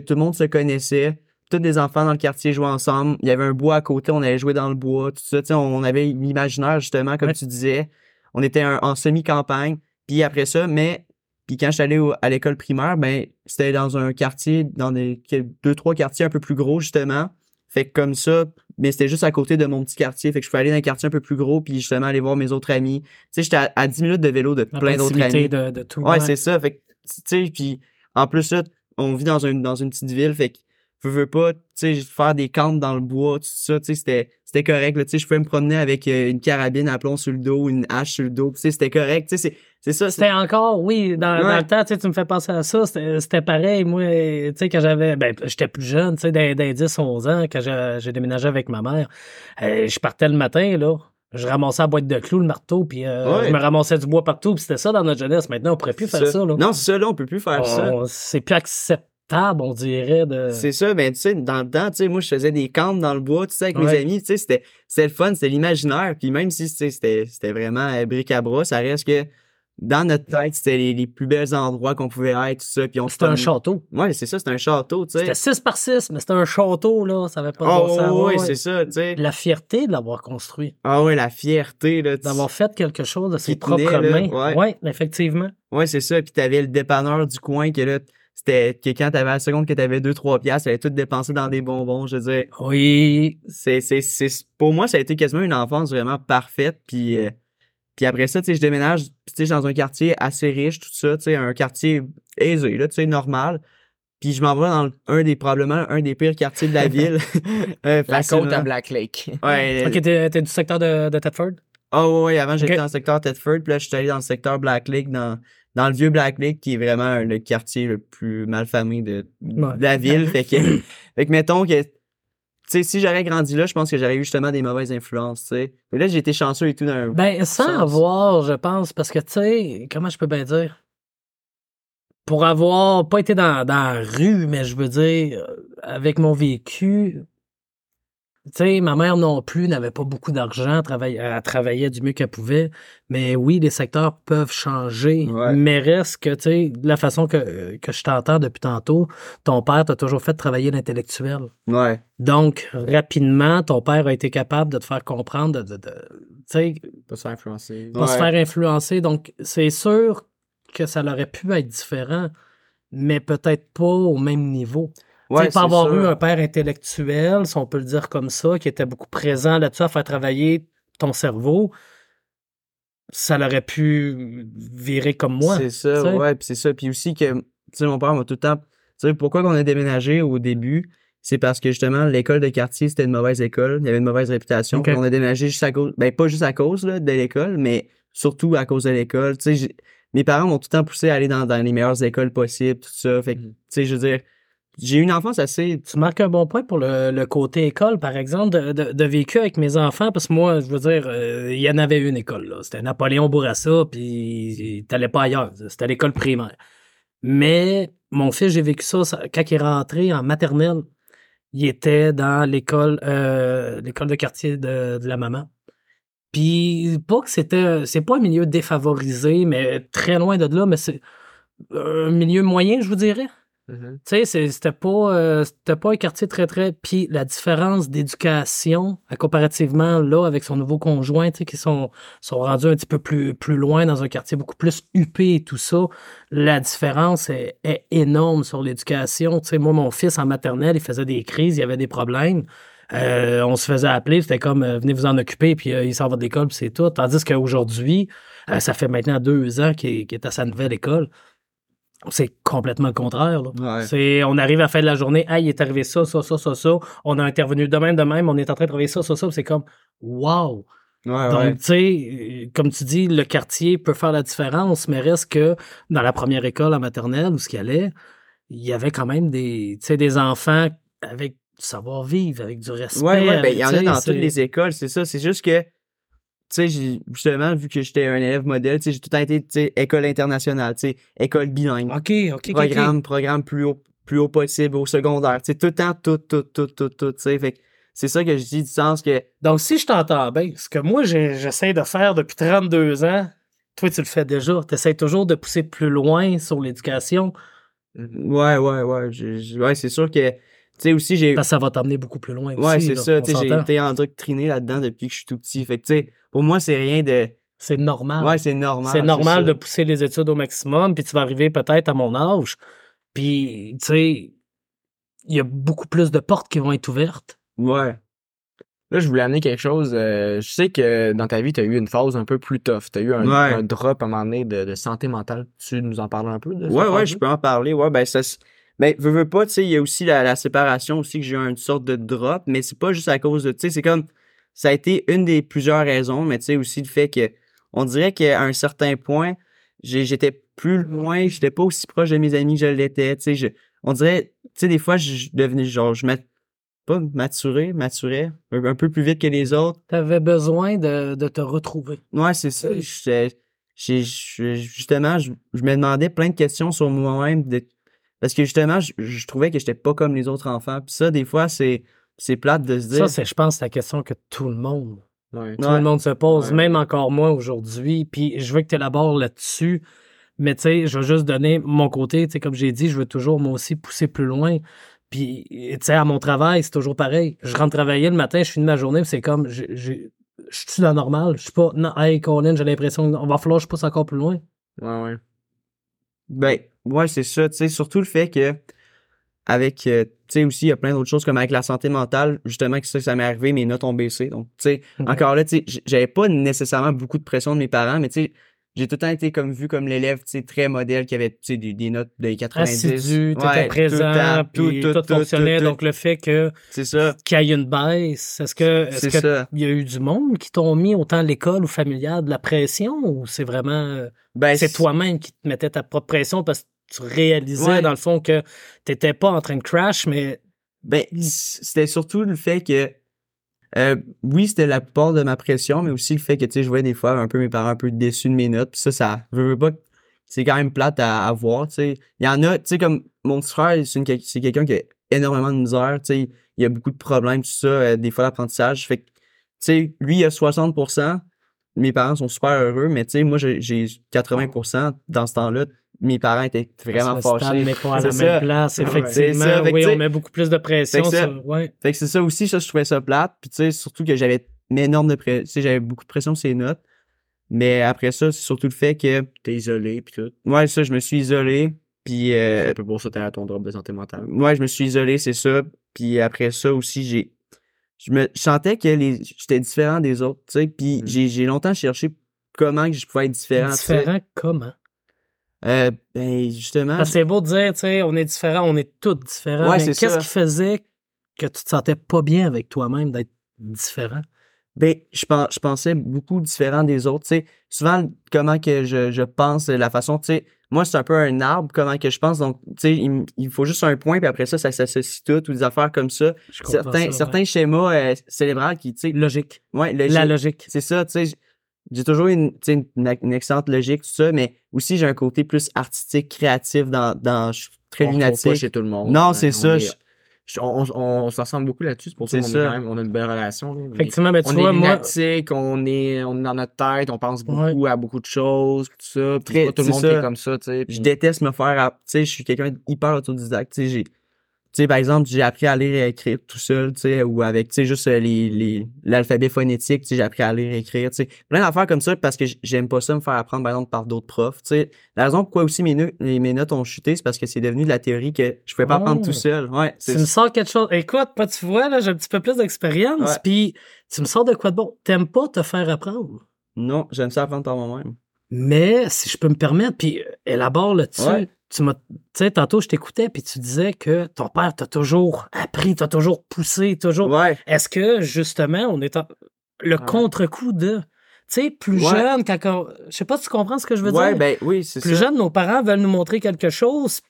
B: que tout le monde se connaissait. Tous les enfants dans le quartier jouaient ensemble. Il y avait un bois à côté, on allait jouer dans le bois, tout ça. On avait l'imaginaire, justement, comme
C: Ouais.
B: tu disais. On était un- en semi-campagne. Puis après ça, mais... Puis quand je suis allé au- à l'école primaire, ben c'était dans un quartier, dans des deux, trois quartiers un peu plus gros, justement. Fait que comme ça, mais c'était juste à côté de mon petit quartier. Fait que je pouvais aller dans un quartier un peu plus gros, puis justement aller voir mes autres amis. Tu sais, j'étais à, à 10 minutes de vélo de
C: La
B: plein d'autres amis.
C: de, de tout.
B: Ouais, c'est ça. Fait que, tu sais, puis en plus, là, on vit dans une, dans une petite ville, fait que veux, veux pas, tu sais, faire des camps dans le bois, tout ça, tu sais, c'était, c'était correct, tu sais, je pouvais me promener avec euh, une carabine à plomb sur le dos, une hache sur le dos, tu sais, c'était correct, tu sais, c'est, c'est ça,
C: C'était encore, oui, dans, le temps, tu sais, tu me fais penser à ça. C'était pareil, moi, tu sais, quand j'avais, ben, j'étais plus jeune, tu sais, dans, dans 10, 11 ans, quand j'ai j'ai déménagé avec ma mère, euh, je partais le matin, là. Je ramassais la boîte de clous, le marteau, puis euh,
B: Ouais.
C: je me ramassais du bois partout, puis c'était ça dans notre jeunesse. Maintenant, on pourrait plus faire ça, là.
B: Non, c'est ça, là, on peut plus faire ça.
C: C'est plus acceptable, on dirait, de...
B: C'est ça, ben tu sais, dans le temps, tu sais, moi je faisais des camps dans le bois, tu sais, avec mes amis, tu sais, c'était le fun, c'était l'imaginaire, puis même si c'était vraiment euh, bric à bras, ça reste que dans notre tête, c'était les, les plus bels endroits qu'on pouvait être, tout ça, puis on
C: C'était un château.
B: Ouais, c'est ça, c'est un château, tu sais.
C: C'était 6 par 6, mais c'était un château, là. Ça avait pas de
B: Ah
C: bon sens.
B: ouais, c'est ça, tu sais.
C: La fierté de l'avoir construit.
B: Ah ouais, la fierté, là.
C: d'avoir fait quelque chose de ses
B: Qui tenait,
C: propres mains.
B: ouais.
C: Ouais, effectivement.
B: Ouais, c'est ça. Puis t'avais le dépanneur du coin que là, c'était que quand t'avais la seconde que t'avais 2-3 piastres, t'avais tout dépensé dans des bonbons. Je veux dire,
C: Oui.
B: c'est, c'est, c'est, pour moi, ça a été quasiment une enfance vraiment parfaite. Puis, euh, puis après ça, tu sais, je déménage, tu sais, dans un quartier assez riche, tout ça, tu sais, un quartier aisé, là, tu sais, normal. Puis je m'en vais dans un des, probablement, un des pires quartiers de la ville. Euh,
A: La côte à Black Lake.
B: Ouais,
C: Ok, t'es t'es du secteur de, de Thetford?
B: Ah ouais, ouais, avant j'étais dans le secteur Thetford, puis là je suis allé dans le secteur Black Lake, dans, dans le vieux Black Lake, qui est vraiment le quartier le plus malfamé de,
C: Ouais.
B: de la ville. fait que, fait que mettons que, sais, si j'aurais grandi là, je pense que j'aurais eu justement des mauvaises influences, tu sais. Mais là, j'ai été chanceux et tout d'un.
C: Ben, sans
B: Sens.
C: avoir, je pense, parce que, tu sais, comment je peux bien dire? Pour avoir pas été dans, dans la rue, mais je veux dire, euh, avec mon vécu, tu sais, ma mère non plus n'avait pas beaucoup d'argent, elle travaillait, elle travaillait du mieux qu'elle pouvait. Mais oui, les secteurs peuvent changer.
B: Ouais.
C: Mais reste que, tu sais, de la façon que, que je t'entends depuis tantôt, ton père t'a toujours fait travailler l'intellectuel.
B: Ouais.
C: Donc, rapidement, ton père a été capable de te faire comprendre, de, de, de- tu sais,
A: Pas se faire influencer.
C: pas se faire influencer. Donc, c'est sûr que ça aurait pu être différent, mais peut-être pas au même niveau.
B: Ouais,
C: pas avoir eu un père intellectuel, si on peut le dire comme ça, qui était beaucoup présent là-dessus à faire travailler ton cerveau, ça l'aurait pu virer comme moi.
B: C'est ça,
C: tu sais.
B: ouais, puis c'est ça. Puis aussi que, tu sais, mon père m'a tout le temps. Tu sais, pourquoi qu'on a déménagé au début? C'est parce que justement, l'école de quartier, c'était une mauvaise école. Il y avait une mauvaise réputation. On a déménagé juste à cause, ben pas juste à cause là, de l'école, mais surtout à cause de l'école. Tu sais, mes parents m'ont tout le temps poussé à aller dans, dans les meilleures écoles possibles, tout ça. Fait que,
A: Mhm.
B: tu sais, je veux dire, j'ai eu une enfance assez.
C: Tu marques un bon point pour le, le côté école, par exemple, de, de- vécu avec mes enfants, parce que moi, je veux dire, euh, il y en avait une école, là. C'était Napoléon Bourassa, puis t'allais pas ailleurs. C'était l'école primaire. Mais mon fils, j'ai vécu ça, quand il est rentré en maternelle, il était dans l'école euh, l'école de quartier de, de la maman. Puis pas que c'était c'est pas un milieu défavorisé, mais très loin de là, mais c'est un milieu moyen, je vous dirais.
A: Mhm.
C: Tu sais, c'était pas, euh, pas un quartier très, très. Puis la différence d'éducation, euh, comparativement là, avec son nouveau conjoint, qui sont, sont rendus un petit peu plus, plus loin dans un quartier beaucoup plus huppé et tout ça, la différence est, énorme sur l'éducation. Tu sais, moi, mon fils en maternelle, il faisait des crises, il y avait des problèmes. Euh, on se faisait appeler, c'était comme venez vous en occuper, puis il s'en va de l'école, c'est tout. Tandis qu'aujourd'hui, ça fait maintenant deux ans qu'il est à sa nouvelle école. C'est complètement le contraire. là.
B: Ouais.
C: C'est, on arrive à la fin de la journée, ah, il est arrivé ça, ça, ça, ça, ça. On a intervenu de même, de même, on est en train de travailler ça, ça, ça. C'est comme, wow.
B: Ouais,
C: Donc,
B: ouais.
C: tu sais, comme tu dis, le quartier peut faire la différence, mais reste que dans la première école en maternelle où ce qu'il allait, il y avait quand même des, des enfants avec du savoir-vivre, avec du respect.
B: Ouais, ouais, ben, il y en a dans toutes les écoles, c'est ça. C'est juste que, tu sais, justement, vu que j'étais un élève modèle, tu sais, j'ai tout le temps été, tu sais, école internationale, tu sais, école bilingue.
C: OK, OK, OK.
B: programme, programme plus haut, plus haut possible au secondaire. Tu sais, tout le temps, tout, tout, tout, tout, tout, tu sais. Fait c'est ça que je dis du sens que,
C: Donc, si je t'entends bien, ce que moi, j'essaie de faire depuis 32 ans, toi, tu le fais déjà. Tu essaies toujours de pousser plus loin sur l'éducation,
B: ouais, ouais, ouais, je- je- ouais, c'est sûr que, sais, aussi, j'ai,
C: parce que ça va t'emmener beaucoup plus loin
B: ouais, c'est ça,
C: on
B: tu sais, j'ai été endoctriné là-dedans depuis que je suis tout petit. Fait que, tu sais, pour moi, c'est rien de,
C: C'est normal.
B: ouais, c'est normal.
C: c'est normal de pousser les études au maximum, puis tu vas arriver peut-être à mon âge, puis, tu sais, il y a beaucoup plus de portes qui vont être ouvertes.
B: Ouais.
A: Là, je voulais amener quelque chose. euh, je sais que dans ta vie, tu as eu une phase un peu plus tough. Tu as eu un,
B: Ouais.
A: un drop à un moment donné de, de santé mentale. Tu nous en parles un peu de ça,
B: Ouais, ouais, je peux en parler. Ouais, ben, ça, s- ben, veux, veux pas, tu sais, il y a aussi la, la séparation aussi que j'ai eu une sorte de drop, mais c'est pas juste à cause de, tu sais, c'est comme, ça a été une des plusieurs raisons, mais tu sais, aussi le fait que, on dirait qu'à un certain point, j'étais plus loin, j'étais pas aussi proche de mes amis que je l'étais, tu sais, on dirait, tu sais, des fois, je devenais, genre, je pas maturé, maturais, un, un peu plus vite que les autres.
C: Tu avais besoin de, de te retrouver.
B: Ouais, c'est ça. Justement, je, je me demandais plein de questions sur moi-même. de- Parce que justement, je, je trouvais que j'étais pas comme les autres enfants. Puis ça, des fois, c'est c'est plate de se dire.
C: Ça, c'est, je pense, la question que tout le monde
A: Ouais.
C: Tout le monde se pose,
A: Ouais.
C: même encore moi aujourd'hui. Puis je veux que tu élabores là-dessus. Mais tu sais, je veux juste donner mon côté. Tu sais, comme j'ai dit, je veux toujours moi aussi pousser plus loin. Puis, tu sais, à mon travail, c'est toujours pareil. Je rentre travailler le matin, je finis ma journée, puis c'est comme, je suis dans normal. Je suis pas, non, hey, Colin, j'ai l'impression qu'on va falloir que je pousse encore plus loin.
A: Ouais, ouais.
B: Ben, ouais, c'est ça. Tu sais, surtout le fait que, avec, euh, tu sais, aussi, il y a plein d'autres choses comme avec la santé mentale, justement, que ça, ça m'est arrivé, mes notes ont baissé. Donc, tu sais,
C: Ok.
B: encore là, tu sais, j'avais pas nécessairement beaucoup de pression de mes parents, mais tu sais, j'ai tout le temps été comme vu comme l'élève, tu sais, très modèle, qui avait, tu sais, des, des notes de 90.
C: Assidu, t'étais
B: Ouais, tout
C: présent,
B: temps,
C: puis tout,
B: tout, tout,
C: fonctionnait. Donc, le fait que
B: C'est ça.
C: qu'il y ait une baisse, est-ce que, est-ce il y a eu du monde qui t'ont mis autant l'école ou familial de la pression ou c'est vraiment
B: Ben,
C: c'est toi-même qui te mettais ta propre pression parce que tu réalisais
B: Ouais.
C: dans le fond que t'étais pas en train de crash mais
B: Ben, c'était surtout le fait que, euh, oui, c'était la plupart de ma pression, mais aussi le fait que, tu sais, je voyais des fois un peu mes parents un peu déçus de mes notes. Puis ça, ça, je pas, c'est quand même plate à, à voir, tu sais. Il y en a, tu sais, comme mon petit frère, c'est quelqu'un qui a énormément de misère, tu sais. Il y a beaucoup de problèmes, tout ça, euh, des fois l'apprentissage. Fait que, tu sais, lui, il a 60%. Mes parents sont super heureux, mais tu sais, moi, j'ai j'ai 80%. Dans ce temps-là, mes parents étaient vraiment fâchés.
C: n'est pas à la
B: C'est
C: même place effectivement
B: C'est ça.
C: Oui on met beaucoup plus de pression
B: fait que
C: ouais
B: que c'est ça aussi, ça, je trouvais ça plate. Puis tu sais, surtout que j'avais énorme de pression. Tu sais, j'avais beaucoup de pression sur les notes. Mais après ça, c'est surtout le fait que.
A: T'es isolé, puis tout.
B: Ouais, ça, je me suis isolé. Puis, euh,
A: Un peu pour ça, ton drop de santé mentale.
B: ouais, je me suis isolé, c'est ça. Puis après ça aussi, j'ai. Je me sentais que les... j'étais différent des autres, tu sais. Puis
A: Mm.
B: j'ai j'ai longtemps cherché comment je pouvais être différent.
C: Différent comment?
B: Euh, ben, justement.
C: Parce que c'est beau de dire, tu sais, on est différents, on est tous différents.
B: Ouais,
C: mais
B: c'est
C: qu'est-ce
B: ça.
C: qui faisait que tu te sentais pas bien avec toi-même d'être différent?
B: Ben, je, je pensais beaucoup différent des autres. Tu sais, souvent, comment que je, je pense, la façon, tu sais, moi, c'est un peu un arbre, comment que je pense. Donc, tu sais, il, il faut juste un point, puis après ça, ça s'associe tout, ou des affaires comme ça.
C: Je
B: Certains,
C: ça,
B: certains
C: ouais.
B: schémas euh, cérébrales qui, tu sais,
C: Logique.
B: ouais, logique.
C: La logique.
B: C'est ça, tu sais. J'ai toujours une, tu sais, une, une excellente logique, tout ça, mais aussi, j'ai un côté plus artistique, créatif dans, dans, je suis très
A: On trouve pas
B: lunatique.
A: chez tout le monde.
B: Non, c'est ça,
A: est- on on, on s'assemble beaucoup là-dessus. C'est pour ça
B: C'est
A: qu'on est
B: ça.
A: quand même, on a une belle relation. là.
C: Effectivement, mais tu
A: on
C: vois,
A: est
C: moi,
A: lunatique, on est, on est dans notre tête, on pense beaucoup à beaucoup de choses, tout ça. Puis
B: Très-
A: c'est pas tout le monde
B: ça.
A: qui est comme ça, tu sais.
B: Je
A: puis-
B: déteste me faire, app- tu sais, je suis quelqu'un d'hyper autodidacte, tu sais, j'ai, sais, par exemple, j'ai appris à lire et à écrire tout seul, tu sais, ou avec, tu sais, juste euh, les, les, l'alphabet phonétique, tu sais, j'ai appris à lire et écrire, tu sais, plein d'affaires comme ça parce que j'aime pas ça me faire apprendre, par exemple, par d'autres profs, tu sais. La raison pourquoi aussi mes, no- mes notes ont chuté, c'est parce que c'est devenu de la théorie que je pouvais pas apprendre
C: Oh.
B: tout seul, ouais.
C: tu me sors quelque chose. Écoute, pas tu vois, là, j'ai un petit peu plus d'expérience, puis tu me sors de quoi de bon? T'aimes pas te faire apprendre?
B: Non, j'aime ça apprendre par moi-même.
C: Mais si je peux me permettre, puis euh, élabore là-dessus.
B: Ouais.
C: Tu m'as, tu sais, tantôt je t'écoutais, puis tu disais que ton père t'a toujours appris, t'a toujours poussé, toujours.
B: Ouais.
C: Est-ce que justement, on est en... le
A: Ouais.
C: contre-coup de, tu sais, plus
B: Ouais.
C: jeune, quand on- je sais pas si tu comprends ce que je veux dire.
B: ben oui, c'est
C: plus
B: ça.
C: jeune, nos parents veulent nous montrer quelque chose,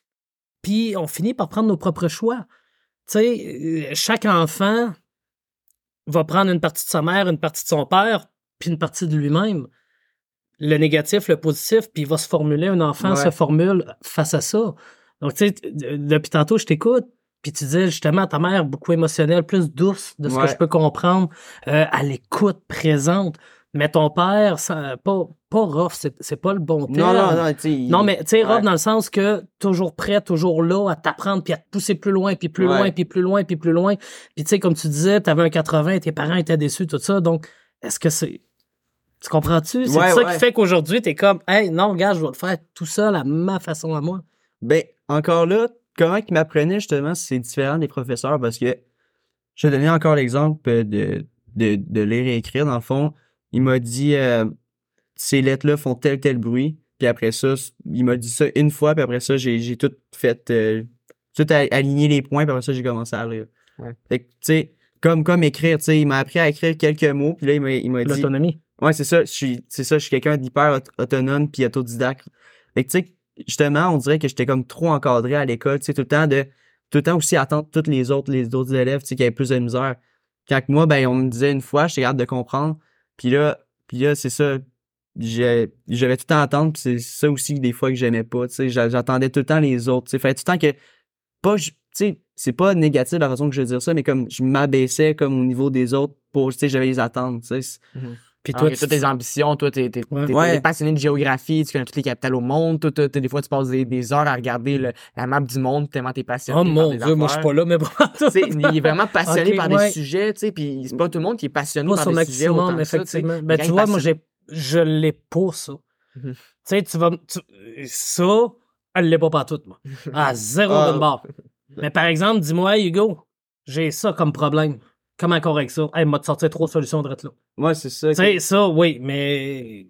C: puis on finit par prendre nos propres choix. Tu sais, euh, chaque enfant va prendre une partie de sa mère, une partie de son père, puis une partie de lui-même. Le négatif, le positif, puis il va se formuler, un enfant
B: Ouais.
C: se formule face à ça. Donc, tu sais, depuis tantôt, je t'écoute, puis tu disais justement, ta mère, beaucoup émotionnelle, plus douce, de ce
B: Ouais.
C: que je peux comprendre, euh, à l'écoute, présente. Mais ton père, ça, pas, pas rough, c'est c'est pas le bon terme.
B: Non, non, non,
C: Non, mais tu sais,
B: Ouais.
C: rough dans le sens que toujours prêt, toujours là à t'apprendre, puis à te pousser plus loin, puis plus
B: Ouais.
C: loin, puis plus loin, puis plus loin. Puis tu sais, comme tu disais, t'avais un 80, tes parents étaient déçus, tout ça. Donc, est-ce que c'est. Tu comprends-tu? C'est
B: Ouais,
C: ça
B: ouais.
C: qui fait qu'aujourd'hui, t'es comme, hey, non, regarde, je vais le faire tout seul à ma façon à moi.
B: Ben, encore là, comment qu'ils m'apprenaient justement, c'est différent des professeurs parce que je vais donner encore l'exemple de, de, de lire et écrire. Dans le fond, il m'a dit euh, ces lettres-là font tel tel bruit. Puis après ça, il m'a dit ça une fois, puis après ça, j'ai, j'ai tout fait, euh, tout aligné les points, puis après ça, j'ai commencé à lire.
A: Ouais.
B: Fait que, tu sais, comme, comme écrire, tu sais, il m'a appris à écrire quelques mots, puis là, il m'a, il m'a dit.
C: L'autonomie.
B: Ouais, c'est ça. Je suis, c'est ça. Je suis quelqu'un d'hyper aut- autonome puis autodidacte. Fait que, tu sais, justement, on dirait que j'étais comme trop encadré à l'école, tu sais, tout le temps de, tout le temps aussi attendre tous les autres, les autres élèves, tu sais, qui avaient plus de misère. Quand moi, ben, on me disait une fois, j'étais capable de comprendre. Puis là, puis là, c'est ça. J'avais tout le temps à attendre, puis c'est ça aussi des fois que j'aimais pas, tu sais. j'a- J'attendais tout le temps les autres, tu sais. Fallait tout le temps que, pas, tu sais, c'est pas négatif la façon que je veux dire ça, mais comme je m'abaissais comme au niveau des autres pour, tu sais, j'avais les attendre, tu sais.
C: Puis
A: Alors
C: toi, tu
A: toutes tes ambitions, toi, t'es,
C: Ouais.
B: Ouais.
A: passionné de géographie, tu connais toutes les capitales au monde, toi, des fois, tu passes des, des heures à regarder le- la map du monde tellement t'es passionné.
C: Oh mon dieu, moi je suis pas là, mais bon.
A: Tu sais, il est vraiment passionné par
C: ouais.
A: des sujets, tu sais, puis c'est pas tout le monde qui est passionné
C: pas
A: par
C: son
A: des sujets autant
C: maximum,
A: que ça,
C: effectivement. Ben, tu vois, moi, j'ai, je l'ai pas, ça.
A: Mhm.
C: Tu sais, tu vas, tu- ça, elle l'est pas partout, moi. À zéro
B: Ah.
C: de bord. Mais par exemple, dis-moi, Hugo, j'ai ça comme problème. Comment correct ça? Hey, m'a sorti trois solutions de là.
B: Ouais, c'est ça.
C: sais, ça, oui, mais.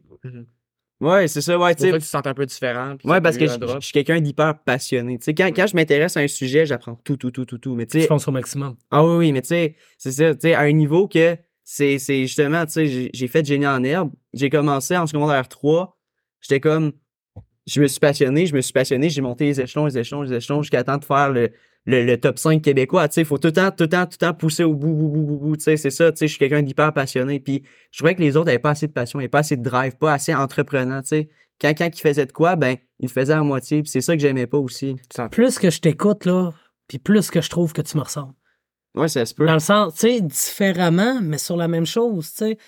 B: Ouais, c'est ça, ouais,
A: C'est
B: tu sais.
A: que tu te sens un peu différent.
B: Ouais, parce que je je suis quelqu'un d'hyper passionné. Tu sais, quand, quand je m'intéresse à un sujet, j'apprends tout, tout, tout, tout, tout. Mais tu
C: Je
B: sais,
C: pense au maximum.
B: ah oui, oui, mais tu sais, c'est ça, tu sais, à un niveau que c'est, c'est justement, tu sais, j'ai- j'ai fait génie en herbe. J'ai commencé en secondaire 3. J'étais comme, je me suis passionné, je me suis passionné, j'ai monté les échelons, les échelons, les échelons jusqu'à temps de faire le, le, le top 5 québécois. Tu sais, il faut tout le temps, tout le temps, tout le temps pousser au bout, bout, bout, bout, bout. Tu sais, c'est ça, tu sais, je suis quelqu'un d'hyper passionné. Puis je trouvais que les autres avaient pas assez de passion, ils avaient pas assez de drive, pas assez entreprenant, tu sais. Quand, quand ils faisaient de quoi, ben, ils le faisaient à moitié. Puis c'est ça que j'aimais pas aussi.
C: Plus que je t'écoute, là, puis plus que je trouve que tu me ressembles.
B: Ouais, ça se peut.
C: Dans le sens, tu sais, différemment, mais sur la même chose, tu sais.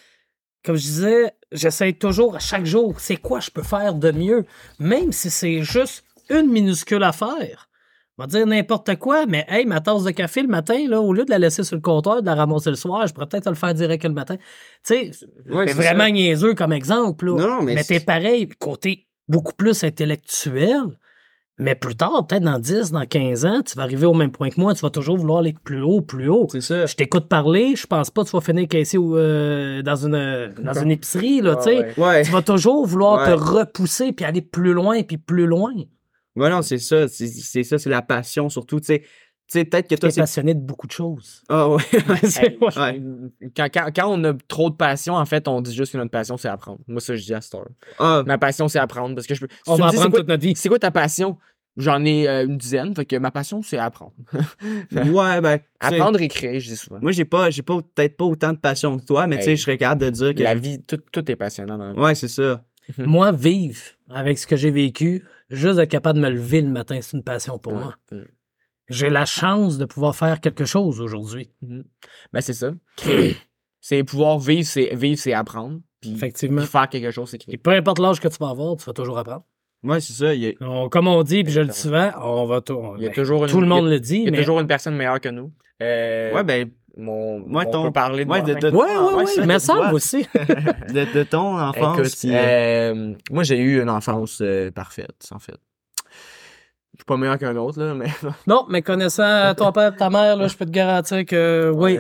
C: Comme je disais, j'essaie toujours à chaque jour, c'est quoi je peux faire de mieux, même si c'est juste une minuscule affaire. On va dire n'importe quoi, mais hey, ma tasse de café le matin, là, au lieu de la laisser sur le comptoir, de la ramasser le soir, je pourrais peut-être le faire direct le matin. Tu sais,
B: Ouais,
C: c'est vraiment
B: ça.
C: niaiseux comme exemple, là.
B: Non, mais
C: mais t'es pareil, côté beaucoup plus intellectuel. Mais plus tard, peut-être dans 10, dans 15 ans, tu vas arriver au même point que moi, tu vas toujours vouloir aller plus haut, plus haut.
B: C'est ça.
C: Je t'écoute parler, je pense pas que tu vas finir caissé ou, euh, dans une dans une épicerie, là,
A: Ah,
C: tu sais.
A: ouais.
B: Ouais.
C: Tu vas toujours vouloir te repousser puis aller plus loin puis plus loin.
B: Ouais, non, c'est ça. C'est c'est ça, c'est la passion surtout. Tu sais, Tu sais, peut-être que
C: Tu
B: toi,
C: es
B: c'est.
C: passionné de beaucoup de choses.
B: Ah ouais.
A: Hey,
C: ouais.
A: Quand, quand, quand on a trop de passion, en fait, on dit juste que notre passion, c'est apprendre. Moi, ça, je dis à Star.
B: Ah,
A: Ma passion, c'est apprendre. Parce que je peux. si
C: On
A: tu
C: va
A: dis,
C: apprendre
A: quoi-
C: toute notre vie.
A: C'est quoi ta passion? J'en ai euh, une dizaine. Fait que ma passion, c'est apprendre.
B: ouais, ben. tu
A: apprendre et créer, je dis souvent.
B: Moi, j'ai pas, j'ai pas, peut-être pas autant de passion que toi, mais tu sais, je serais capable de dire que.
A: La vie, tout, tout est passionnant dans la vie.
B: Ouais, c'est ça.
C: Moi, vivre avec ce que j'ai vécu, juste être capable de me lever le matin, c'est une passion pour moi.
A: Ouais.
C: J'ai la chance de pouvoir faire quelque chose aujourd'hui.
A: Ben, c'est ça. C'est pouvoir vivre, c'est vivre, c'est apprendre. Puis,
C: Effectivement.
A: puis faire quelque chose, c'est
C: Et
A: créer.
C: peu importe l'âge que tu vas avoir, tu vas toujours apprendre.
B: Ouais, c'est ça. il y a-
C: On- comme on dit, puis je le dis souvent, on va tout.
A: Il y a
C: ben,
A: toujours une-
C: tout le monde
A: il y a-
C: le dit,
A: Il y a
C: mais.
A: toujours une personne meilleure que nous. Euh,
B: Ouais, ben,
A: mon,
B: Ouais,
A: on
B: ton-
A: peut parler de
B: ouais,
A: moi.
B: de- de-
C: Ouais, ouais,
B: Ouais,
C: ouais,
B: ça,
C: mais ça aussi.
B: de, de ton enfance.
A: Écoute,
B: puis, euh,
A: euh, moi, j'ai eu une enfance euh, parfaite, en fait. Je suis pas meilleur qu'un autre, là, mais...
C: non, mais connaissant ton père, ta mère, là, je peux te garantir que oui.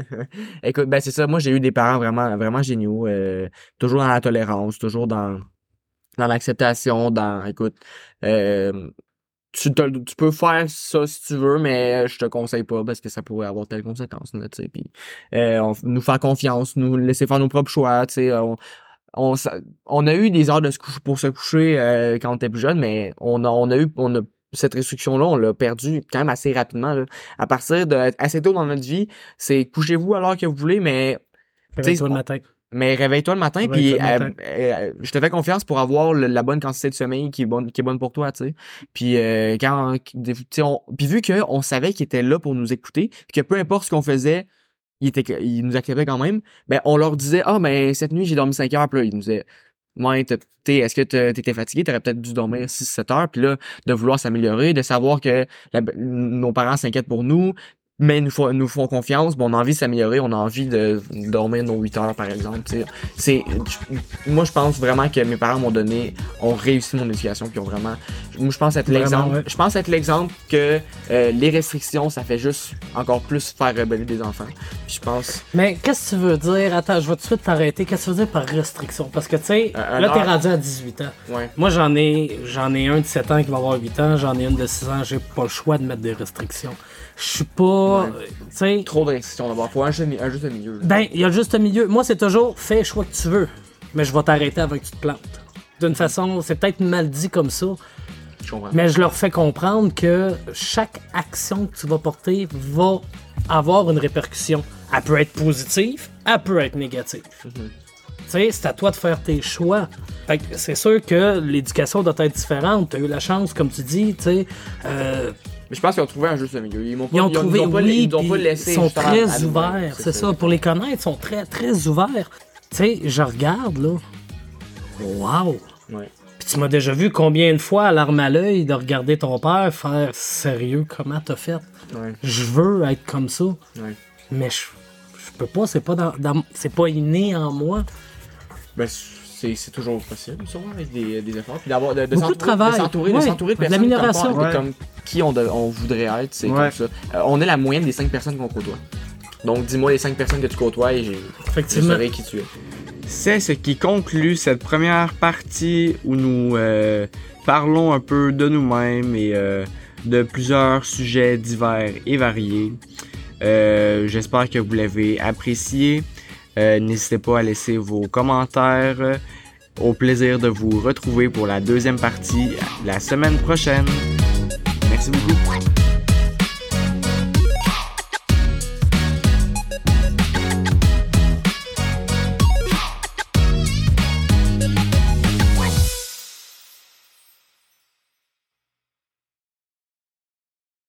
A: Écoute, ben c'est ça. Moi, j'ai eu des parents vraiment, vraiment géniaux. euh, toujours dans la tolérance, toujours dans, dans l'acceptation, dans, écoute, euh, tu, te- tu peux faire ça si tu veux, mais je te conseille pas parce que ça pourrait avoir telle conséquence, là, tu sais. Puis, euh, on- nous faire confiance, nous laisser faire nos propres choix, tu sais. On, on, on a eu des heures de se coucher pour se coucher euh, quand on était plus jeune, mais on a, on a eu, on a cette restriction-là, on l'a perdu quand même assez rapidement. Là. À partir de assez tôt dans notre vie, c'est couchez-vous à l'heure que vous voulez, mais
C: matin.
A: Mais réveille-toi le matin,
C: Réveille-toi
A: puis euh, euh, je te fais confiance pour avoir le- la bonne quantité de sommeil qui est bonne, qui est bonne pour toi, tu sais. Puis euh, quand, des- tu sais, on, puis vu qu'on savait qu'il était là pour nous écouter, puis que peu importe ce qu'on faisait, il était, il nous acceptait quand même. Ben on leur disait, ah ben cette nuit j'ai dormi 5 heures, puis là ils nous disaient, ouais, est-ce que t'étais fatigué, t'aurais peut-être dû dormir 6-7 heures, puis là de vouloir s'améliorer, de savoir que la- nos parents s'inquiètent pour nous, mais nous font, nous font confiance, bon, on a envie de s'améliorer, on a envie de dormir nos 8 heures, par exemple. C'est, moi, je pense vraiment que mes parents m'ont donné, ont réussi mon éducation, puis ont vraiment, moi, je pense être l'exemple,
C: ouais.
A: je pense être l'exemple que euh, les restrictions, ça fait juste encore plus faire rebeller des enfants. Puis je pense,
C: Mais qu'est-ce que tu veux dire? Attends, je vais tout de suite t'arrêter. Qu'est-ce que tu veux dire par restriction? Parce que, tu sais,
A: un
C: là, t'es rendu à 18 ans.
A: ouais.
C: Moi, j'en ai, j'en ai un de 7 ans qui va avoir 8 ans, j'en ai une de 6 ans, j'ai pas le choix de mettre des restrictions. Je suis pas,
A: Ouais.
C: euh,
A: Trop de restrictions d'abord. Faut un juste, un juste milieu. là.
C: ben, il y a juste milieu. Moi, c'est toujours, fais le choix que tu veux, mais je vais t'arrêter avant que tu te plantes. D'une façon, c'est peut-être mal dit comme ça,
A: Je
C: mais je leur fais comprendre que chaque action que tu vas porter va avoir une répercussion. Elle peut être positive, elle peut être négative. Tu sais, c'est à toi de faire tes choix. Fait que c'est sûr que l'éducation doit être différente. Tu as eu la chance, comme tu dis, tu sais. euh,
A: je pense qu'ils ont trouvé un juste milieu. Ils m'ont pas,
C: ils ont trouvé,
A: ils ont pas,
C: oui,
A: ils ont pas laissé.
C: ils sont très ouverts. C'est ça. Pour les connaître, ils sont très, très ouverts. Tu sais, je regarde, là. Wow!
A: Ouais.
C: Puis tu m'as déjà vu combien de fois à l'arme à l'œil de regarder ton père faire sérieux, comment t'as fait?
A: Ouais.
C: Je veux être comme ça,
A: Ouais.
C: mais je, je peux pas, c'est pas dans, dans- c'est pas inné en moi.
A: Ben, c'est toujours possible, sûrement, avec des, des efforts. Puis d'avoir, de, de
C: Beaucoup de
A: s'entourer-
C: travail.
A: De s'entourer de,
C: Ouais.
A: de
C: De
A: personnes
C: l'amélioration.
A: comme, toi,
B: Ouais.
A: comme qui on, de- on voudrait être, c'est
B: Ouais.
A: comme ça. Euh, on est la moyenne des cinq personnes qu'on côtoie. Donc, dis-moi les cinq personnes que tu côtoies et je
C: Effectivement.
A: saurai qui tu es.
D: C'est ce qui conclut cette première partie où nous euh, parlons un peu de nous-mêmes et euh, de plusieurs sujets divers et variés. Euh, J'espère que vous l'avez apprécié. Euh, N'hésitez pas à laisser vos commentaires. Au plaisir de vous retrouver pour la deuxième partie la semaine prochaine. Merci beaucoup.